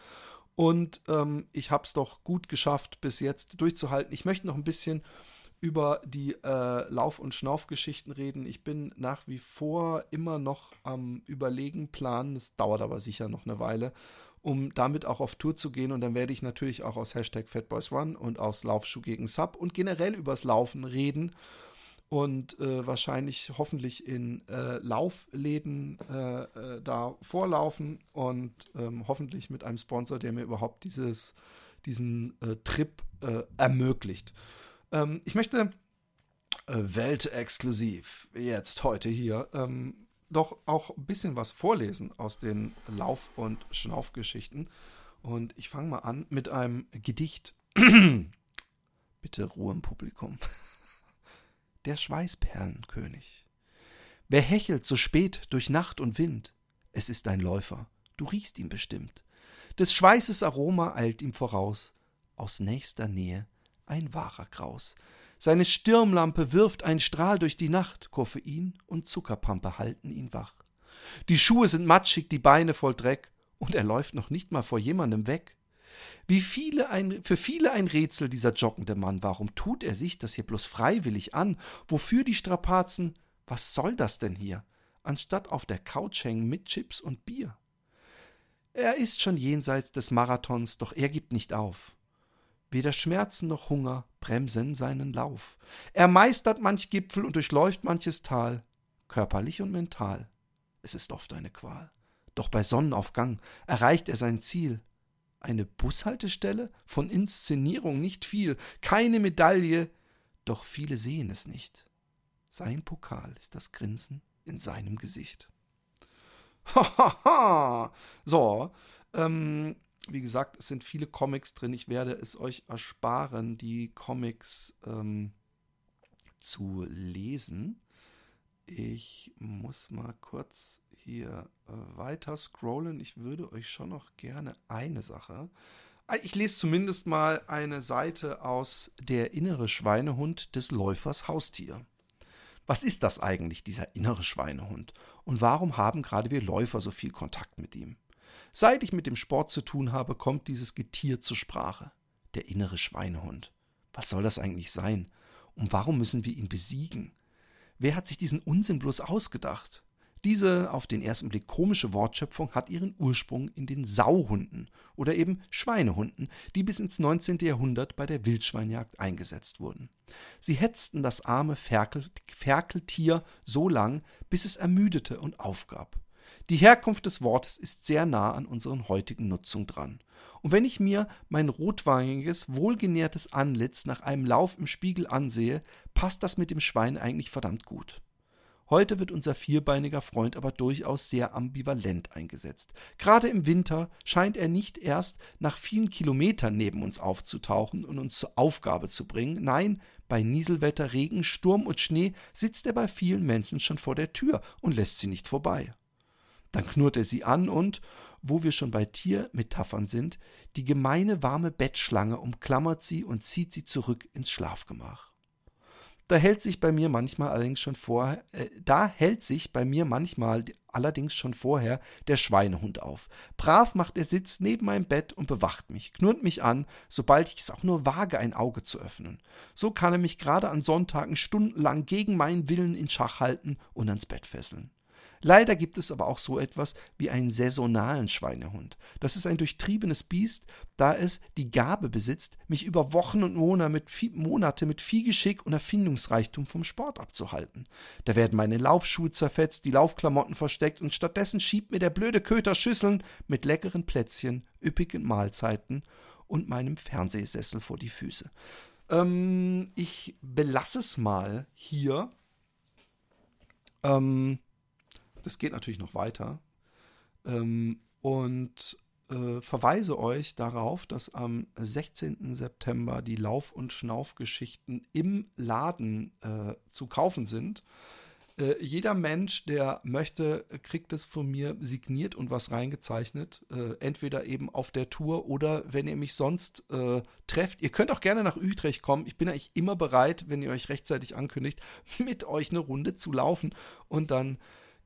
und ähm, ich habe es doch gut geschafft, bis jetzt durchzuhalten. Ich möchte noch ein bisschen über die äh, Lauf- und Schnaufgeschichten reden. Ich bin nach wie vor immer noch am Überlegen, planen. Es dauert aber sicher noch eine Weile, um damit auch auf Tour zu gehen. Und dann werde ich natürlich auch aus Hashtag FatBoysRun und aus Laufschuh gegen Sub und generell übers Laufen reden. Und äh, wahrscheinlich hoffentlich in äh, Laufläden äh, äh da vorlaufen und ähm, hoffentlich mit einem Sponsor, der mir überhaupt dieses, diesen äh, Trip ermöglicht. Ähm, ich möchte äh, weltexklusiv jetzt heute hier ähm, doch auch ein bisschen was vorlesen aus den Lauf- und Schnaufgeschichten. Und ich fange mal an mit einem Gedicht. Bitte Ruhe im Publikum. Der Schweißperlenkönig. Wer hechelt so spät durch Nacht und Wind? Es ist ein Läufer, du riechst ihn bestimmt. Des Schweißes Aroma eilt ihm voraus, aus nächster Nähe ein wahrer Graus. Seine Stirnlampe wirft einen Strahl durch die Nacht, Koffein und Zuckerpampe halten ihn wach. Die Schuhe sind matschig, die Beine voll Dreck, und er läuft noch nicht mal vor jemandem weg. Wie viele ein, für viele ein Rätsel dieser joggende Mann. Warum tut er sich das hier bloß freiwillig an? Wofür die Strapazen? Was soll das denn hier? Anstatt auf der Couch hängen mit Chips und Bier. Er ist schon jenseits des Marathons, doch er gibt nicht auf. Weder Schmerzen noch Hunger bremsen seinen Lauf. Er meistert manch Gipfel und durchläuft manches Tal, körperlich und mental. Es ist oft eine Qual. Doch bei Sonnenaufgang erreicht er sein Ziel. Eine Bushaltestelle? Von Inszenierung nicht viel, keine Medaille, doch viele sehen es nicht. Sein Pokal ist das Grinsen in seinem Gesicht. Hahaha! so, ähm, wie gesagt, es sind viele Comics drin. Ich werde es euch ersparen, die Comics ähm, zu lesen. Ich muss mal kurz hier äh, weiter scrollen. Ich würde euch schon noch gerne eine Sache. Äh, ich lese zumindest mal eine Seite aus Der innere Schweinehund des Läufers Haustier. Was ist das eigentlich, dieser innere Schweinehund? Und warum haben gerade wir Läufer so viel Kontakt mit ihm? Seit ich mit dem Sport zu tun habe, kommt dieses Getier zur Sprache. Der innere Schweinehund. Was soll das eigentlich sein? Und warum müssen wir ihn besiegen? Wer hat sich diesen Unsinn bloß ausgedacht? Diese auf den ersten Blick komische Wortschöpfung hat ihren Ursprung in den Sauhunden oder eben Schweinehunden, die bis ins 19. Jahrhundert bei der Wildschweinjagd eingesetzt wurden. Sie hetzten das arme Ferkel Ferkeltier so lang, bis es ermüdete und aufgab. Die Herkunft des Wortes ist sehr nah an unseren heutigen Nutzung dran. Und wenn ich mir mein rotwangiges, wohlgenährtes Antlitz nach einem Lauf im Spiegel ansehe, passt das mit dem Schwein eigentlich verdammt gut. Heute wird unser vierbeiniger Freund aber durchaus sehr ambivalent eingesetzt. Gerade im Winter scheint er nicht erst nach vielen Kilometern neben uns aufzutauchen und uns zur Aufgabe zu bringen. Nein, bei Nieselwetter, Regen, Sturm und Schnee sitzt er bei vielen Menschen schon vor der Tür und lässt sie nicht vorbei. Dann knurrt er sie an und, wo wir schon bei Tiermetaphern sind, die gemeine warme Bettschlange umklammert sie und zieht sie zurück ins Schlafgemach. Da hält sich bei mir manchmal allerdings schon vorher, äh, da hält sich bei mir manchmal allerdings schon vorher der Schweinehund auf. Brav macht er Sitz neben meinem Bett und bewacht mich, knurrt mich an, sobald ich es auch nur wage, ein Auge zu öffnen. So kann er mich gerade an Sonntagen stundenlang gegen meinen Willen in Schach halten und ans Bett fesseln. Leider gibt es aber auch so etwas wie einen saisonalen Schweinehund. Das ist ein durchtriebenes Biest, da es die Gabe besitzt, mich über Wochen und Monate mit viel Geschick und Erfindungsreichtum vom Sport abzuhalten. Da werden meine Laufschuhe zerfetzt, die Laufklamotten versteckt und stattdessen schiebt mir der blöde Köter Schüsseln mit leckeren Plätzchen, üppigen Mahlzeiten und meinem Fernsehsessel vor die Füße. Ähm, ich belasse es mal hier. Ähm, das geht natürlich noch weiter. Ähm, und äh, verweise euch darauf, dass am 16. September die Lauf- und Schnaufgeschichten im Laden äh, zu kaufen sind. Äh, jeder Mensch, der möchte, kriegt es von mir signiert und was reingezeichnet. Äh, entweder eben auf der Tour oder wenn ihr mich sonst äh, trefft. Ihr könnt auch gerne nach Utrecht kommen. Ich bin eigentlich immer bereit, wenn ihr euch rechtzeitig ankündigt, mit euch eine Runde zu laufen und dann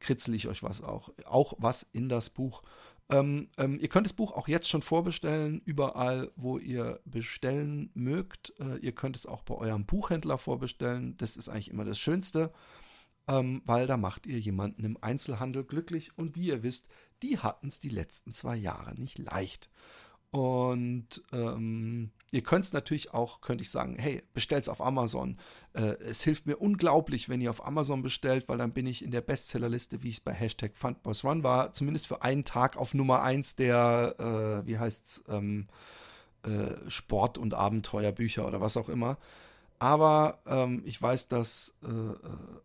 kritzel ich euch was auch, auch was in das Buch. Ähm, ähm, ihr könnt das Buch auch jetzt schon vorbestellen, überall, wo ihr bestellen mögt. Äh, ihr könnt es auch bei eurem Buchhändler vorbestellen. Das ist eigentlich immer das Schönste, ähm, weil da macht ihr jemanden im Einzelhandel glücklich. Und wie ihr wisst, die hatten es die letzten zwei Jahre nicht leicht. Und ähm, ihr könnt es natürlich auch, könnte ich sagen, hey, bestellt es auf Amazon. Äh, es hilft mir unglaublich, wenn ihr auf Amazon bestellt, weil dann bin ich in der Bestsellerliste, wie es bei Hashtag FundBossRun war, zumindest für einen Tag auf Nummer 1 der, äh, wie heißt's, ähm, äh, Sport- und Abenteuerbücher oder was auch immer. Aber ähm, ich weiß, dass äh, äh,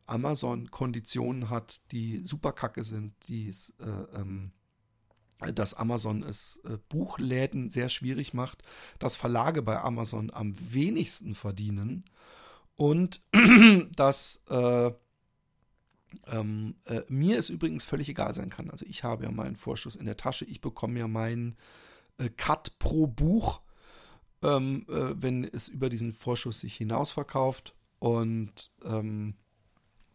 Amazon Konditionen hat, die super kacke sind, die es äh, ähm, dass Amazon es äh, Buchläden sehr schwierig macht, dass Verlage bei Amazon am wenigsten verdienen und dass äh, ähm, äh, mir es übrigens völlig egal sein kann. Also ich habe ja meinen Vorschuss in der Tasche, ich bekomme ja meinen äh, Cut pro Buch, ähm, äh, wenn es über diesen Vorschuss sich hinaus verkauft und ähm,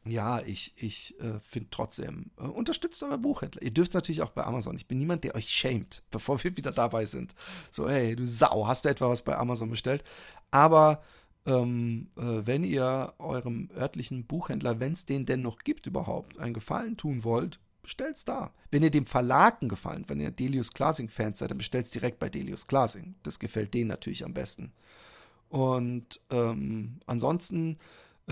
ja, ich, ich äh, finde trotzdem, äh, unterstützt eure Buchhändler. Ihr dürft natürlich auch bei Amazon. Ich bin niemand, der euch schämt, bevor wir wieder dabei sind. So, hey, du Sau, hast du etwa was bei Amazon bestellt? Aber ähm, äh, wenn ihr eurem örtlichen Buchhändler, wenn es den denn noch gibt überhaupt, einen Gefallen tun wollt, bestellt's da. Wenn ihr dem Verlag Gefallen, wenn ihr Delius Classing-Fans seid, dann bestellt's direkt bei Delius Classing. Das gefällt denen natürlich am besten. Und ähm, ansonsten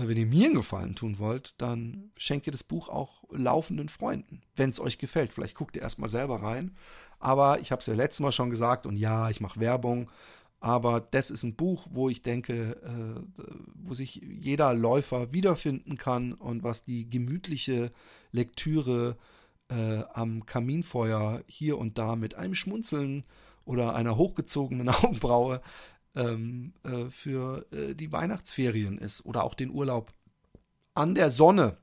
wenn ihr mir einen Gefallen tun wollt, dann schenkt ihr das Buch auch laufenden Freunden, wenn es euch gefällt. Vielleicht guckt ihr erstmal selber rein. Aber ich habe es ja letztes Mal schon gesagt und ja, ich mache Werbung. Aber das ist ein Buch, wo ich denke, äh, wo sich jeder Läufer wiederfinden kann und was die gemütliche Lektüre äh, am Kaminfeuer hier und da mit einem Schmunzeln oder einer hochgezogenen Augenbraue ähm, äh, für äh, die Weihnachtsferien ist oder auch den Urlaub an der Sonne.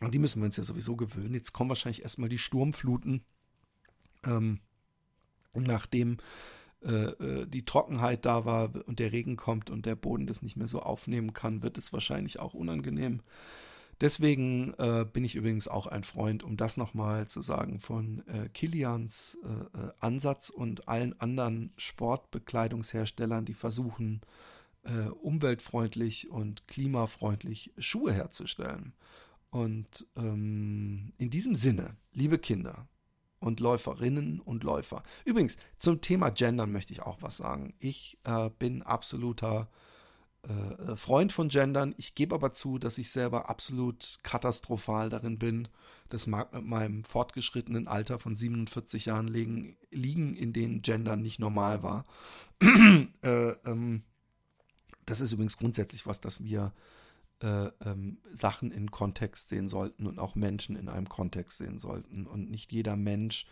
Und die müssen wir uns ja sowieso gewöhnen. Jetzt kommen wahrscheinlich erstmal die Sturmfluten, ähm, nachdem äh, äh, die Trockenheit da war und der Regen kommt und der Boden das nicht mehr so aufnehmen kann, wird es wahrscheinlich auch unangenehm. Deswegen äh, bin ich übrigens auch ein Freund, um das nochmal zu sagen, von äh, Kilians äh, äh, Ansatz und allen anderen Sportbekleidungsherstellern, die versuchen, äh, umweltfreundlich und klimafreundlich Schuhe herzustellen. Und ähm, in diesem Sinne, liebe Kinder und Läuferinnen und Läufer. Übrigens, zum Thema Gendern möchte ich auch was sagen. Ich äh, bin absoluter äh, Freund von Gendern. Ich gebe aber zu, dass ich selber absolut katastrophal darin bin. Das mag mit meinem fortgeschrittenen Alter von 47 Jahren liegen, liegen in denen Gendern nicht normal war. äh, ähm, das ist übrigens grundsätzlich was, dass wir äh, ähm, Sachen in Kontext sehen sollten und auch Menschen in einem Kontext sehen sollten. Und nicht jeder Mensch,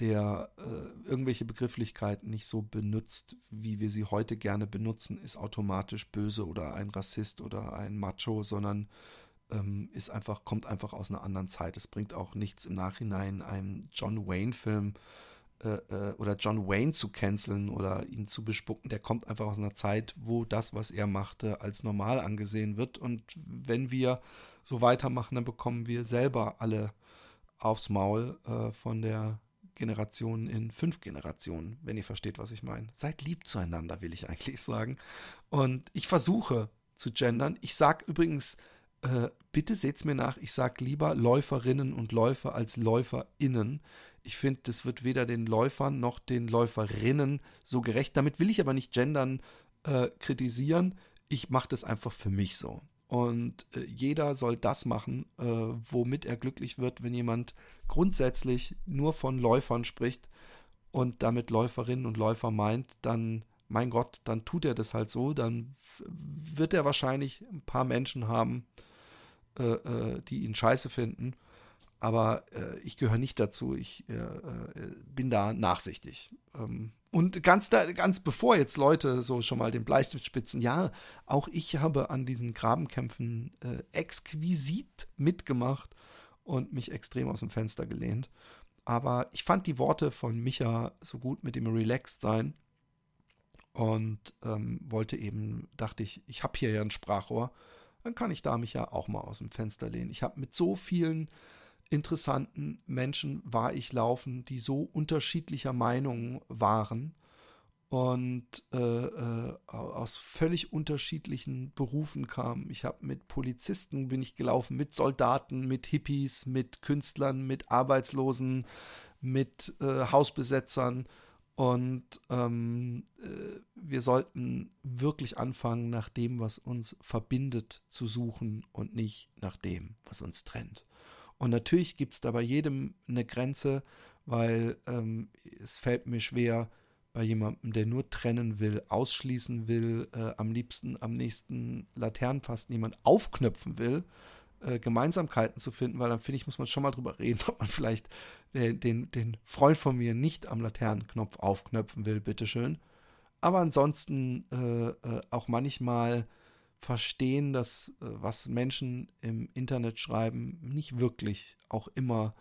der äh, irgendwelche Begrifflichkeiten nicht so benutzt, wie wir sie heute gerne benutzen, ist automatisch böse oder ein Rassist oder ein Macho, sondern ähm, ist einfach, kommt einfach aus einer anderen Zeit. Es bringt auch nichts im Nachhinein, einem John Wayne-Film äh, äh, oder John Wayne zu canceln oder ihn zu bespucken, der kommt einfach aus einer Zeit, wo das, was er machte, als normal angesehen wird. Und wenn wir so weitermachen, dann bekommen wir selber alle aufs Maul äh, von der Generation in fünf Generationen, wenn ihr versteht, was ich meine. Seid lieb zueinander, will ich eigentlich sagen. Und ich versuche zu gendern. Ich sage übrigens, äh, bitte seht's mir nach, ich sage lieber Läuferinnen und Läufer als LäuferInnen. Ich finde, das wird weder den Läufern noch den Läuferinnen so gerecht. Damit will ich aber nicht gendern äh, kritisieren. Ich mache das einfach für mich so. Und äh, jeder soll das machen, äh, womit er glücklich wird, wenn jemand grundsätzlich nur von Läufern spricht und damit Läuferinnen und Läufer meint, dann, mein Gott, dann tut er das halt so. Dann wird er wahrscheinlich ein paar Menschen haben, äh, äh die ihn scheiße finden aber äh, ich gehöre nicht dazu. Ich äh, äh, bin da nachsichtig. Ähm, und ganz, da, ganz bevor jetzt Leute so schon mal den Bleistift spitzen, ja, auch ich habe an diesen Grabenkämpfen äh, exquisit mitgemacht und mich extrem aus dem Fenster gelehnt. Aber ich fand die Worte von Micha so gut mit dem Relaxed sein und ähm, wollte eben, dachte ich, ich habe hier ja ein Sprachrohr, dann kann ich da mich ja auch mal aus dem Fenster lehnen. Ich habe mit so vielen interessanten Menschen war ich laufen, die so unterschiedlicher Meinung waren und äh, äh, aus völlig unterschiedlichen Berufen kamen. Ich habe mit Polizisten bin ich gelaufen, mit Soldaten, mit Hippies, mit Künstlern, mit Arbeitslosen, mit äh, Hausbesetzern. Und ähm, äh, wir sollten wirklich anfangen, nach dem, was uns verbindet, zu suchen und nicht nach dem, was uns trennt. Und natürlich gibt es da bei jedem eine Grenze, weil ähm, es fällt mir schwer, bei jemandem, der nur trennen will, ausschließen will, äh, am liebsten am nächsten Laternenpfasten jemand aufknöpfen will, äh, Gemeinsamkeiten zu finden, weil dann finde ich, muss man schon mal drüber reden, ob man vielleicht den, den, den Freund von mir nicht am Laternenknopf aufknöpfen will, bitteschön. Aber ansonsten äh, äh auch manchmal verstehen, dass äh, was Menschen im Internet schreiben, nicht wirklich auch immer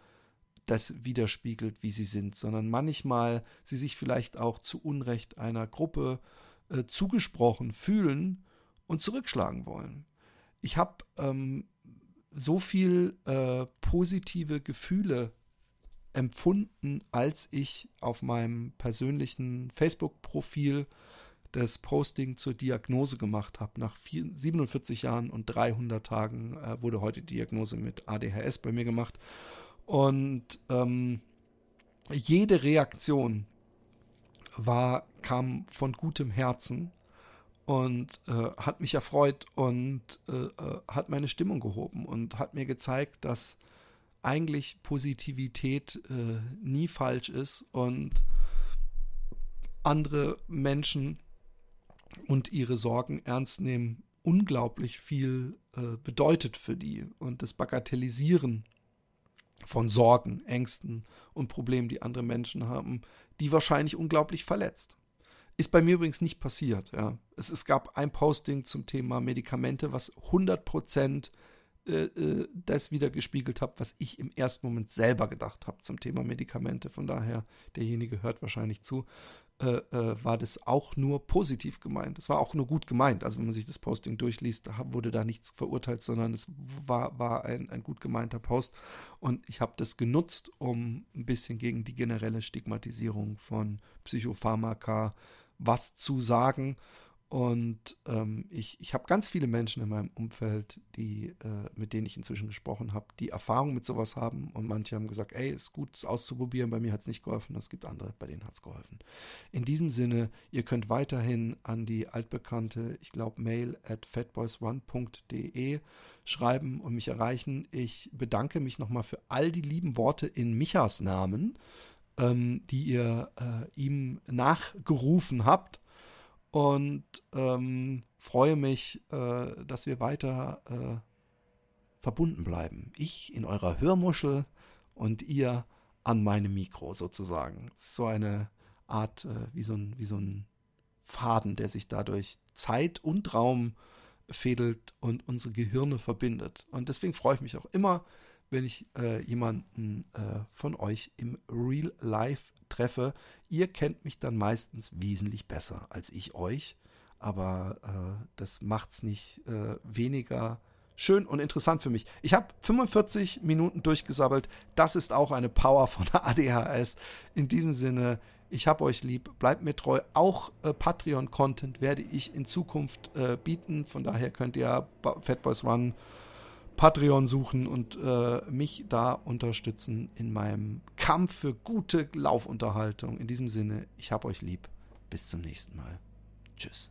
das widerspiegelt, wie sie sind, sondern manchmal sie sich vielleicht auch zu Unrecht einer Gruppe äh, zugesprochen fühlen und zurückschlagen wollen. Ich habe ähm, so viel äh, positive Gefühle empfunden, als ich auf meinem persönlichen Facebook-Profil das Posting zur Diagnose gemacht habe. Nach 47 Jahren und 300 Tagen äh, wurde heute die Diagnose mit ADHS bei mir gemacht. Und ähm, jede Reaktion war, kam von gutem Herzen und äh, hat mich erfreut und äh, äh hat meine Stimmung gehoben und hat mir gezeigt, dass eigentlich Positivität äh, nie falsch ist und andere Menschen und ihre Sorgen ernst nehmen, unglaublich viel äh, bedeutet für die. Und das Bagatellisieren von Sorgen, Ängsten und Problemen, die andere Menschen haben, die wahrscheinlich unglaublich verletzt. Ist bei mir übrigens nicht passiert. Ja. Es, es gab ein Posting zum Thema Medikamente, was 100 Prozent äh, äh, das wieder gespiegelt habe, was ich im ersten Moment selber gedacht habe zum Thema Medikamente. Von daher, derjenige hört wahrscheinlich zu äh, äh, war das auch nur positiv gemeint. Es war auch nur gut gemeint. Also wenn man sich das Posting durchliest, wurde da nichts verurteilt, sondern es war, war ein, ein gut gemeinter Post. Und ich habe das genutzt, um ein bisschen gegen die generelle Stigmatisierung von Psychopharmaka was zu sagen. Und ähm, ich, ich habe ganz viele Menschen in meinem Umfeld, die, äh, mit denen ich inzwischen gesprochen habe, die Erfahrung mit sowas haben. Und manche haben gesagt, ey, ist gut, es auszuprobieren. Bei mir hat es nicht geholfen. Es gibt andere, bei denen hat es geholfen. In diesem Sinne, ihr könnt weiterhin an die altbekannte, ich glaube, mail at fatboysone.de schreiben und mich erreichen. Ich bedanke mich nochmal für all die lieben Worte in Michas Namen, ähm, die ihr äh, ihm nachgerufen habt und ähm, freue mich, äh, dass wir weiter äh, verbunden bleiben. Ich in eurer Hörmuschel und ihr an meinem Mikro sozusagen. So eine Art, äh, wie, so ein, wie so ein Faden, der sich dadurch Zeit und Raum fädelt und unsere Gehirne verbindet. Und deswegen freue ich mich auch immer, wenn ich äh, jemanden äh, von euch im Real Life treffe. Ihr kennt mich dann meistens wesentlich besser als ich euch, aber äh, das macht es nicht äh, weniger schön und interessant für mich. Ich habe 45 Minuten durchgesabbelt. Das ist auch eine Power von ADHS. In diesem Sinne, ich habe euch lieb, bleibt mir treu. Auch äh, Patreon-Content werde ich in Zukunft äh, bieten. Von daher könnt ihr Fatboys Run Patreon suchen und äh, mich da unterstützen in meinem Kampf für gute Laufunterhaltung. In diesem Sinne, ich habe euch lieb. Bis zum nächsten Mal. Tschüss.